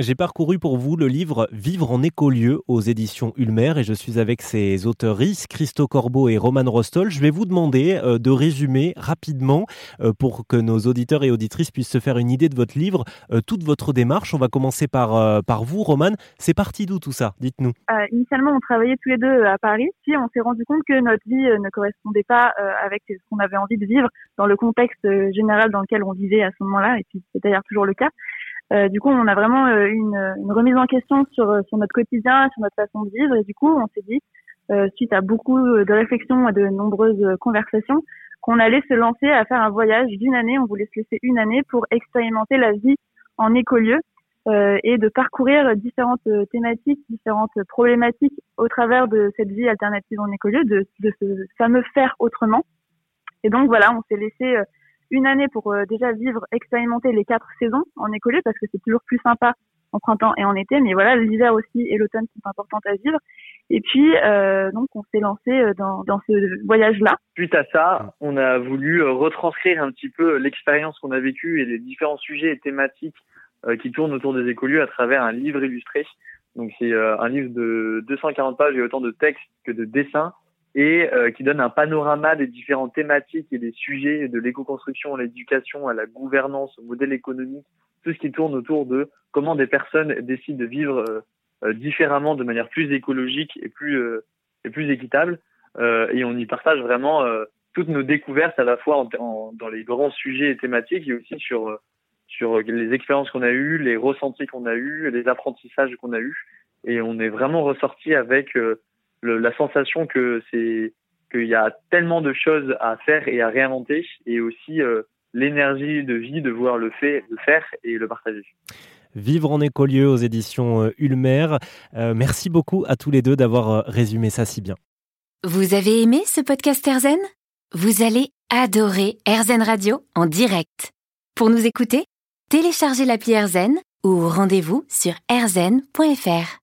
J'ai parcouru pour vous le livre Vivre en écolieu aux éditions Ulmer et je suis avec ses auteurs Christo Corbeau et Roman Rostol. Je vais vous demander euh, de résumer rapidement euh, pour que nos auditeurs et auditrices puissent se faire une idée de votre livre, euh, toute votre démarche. On va commencer par, par vous, Roman. C'est parti d'où tout ça? Dites-nous. initialement, on travaillait tous les deux à Paris, puis on s'est rendu compte que notre vie ne correspondait pas avec ce qu'on avait envie de vivre dans le contexte général dans lequel on vivait à ce moment-là, et puis c'est d'ailleurs toujours le cas. Euh, du coup, on a vraiment euh, une, une, remise en question sur, euh, sur notre quotidien, sur notre façon de vivre. Et du coup, on s'est dit, suite à beaucoup de réflexions et de nombreuses conversations, qu'on allait se lancer à faire un voyage d'une année. On voulait se laisser une année pour expérimenter la vie en écolieu euh, et de parcourir différentes thématiques, différentes problématiques au travers de cette vie alternative en écolieu, de, de ce fameux faire autrement. Et donc voilà, on s'est laissé une année pour euh, déjà vivre, expérimenter les quatre saisons en écolieu parce que c'est toujours plus sympa en printemps et en été. Mais voilà, l'hiver aussi et l'automne sont importantes à vivre. Et puis, euh, donc, on s'est lancé euh, dans, dans ce voyage-là. Suite à ça, on a voulu retranscrire un petit peu l'expérience qu'on a vécue et les différents sujets et thématiques qui tournent autour des écolieux à travers un livre illustré. Donc, c'est un livre de 240 pages et autant de textes que de dessins et euh, qui donne un panorama des différentes thématiques et des sujets de l'éco-construction à l'éducation, à la gouvernance, au modèle économique, tout ce qui tourne autour de comment des personnes décident de vivre euh, euh, différemment, de manière plus écologique et plus et plus équitable. et on y partage vraiment toutes nos découvertes à la fois dans les grands sujets et thématiques et aussi sur sur les expériences qu'on a eues, les ressentis qu'on a eus, les apprentissages qu'on a eus. Et on est vraiment ressorti avec la sensation que c'est qu'il y a tellement de choses à faire et à réinventer et aussi euh, l'énergie de vie de voir le fait le faire et le partager. Vivre en écolieu aux éditions euh, Ulmer. Euh, merci beaucoup à tous les deux d'avoir résumé ça si bien. Vous avez aimé ce podcast Erzen? Vous allez adorer Erzen Radio en direct. Pour nous écouter, téléchargez l'appli Erzen ou rendez-vous sur erzen.fr.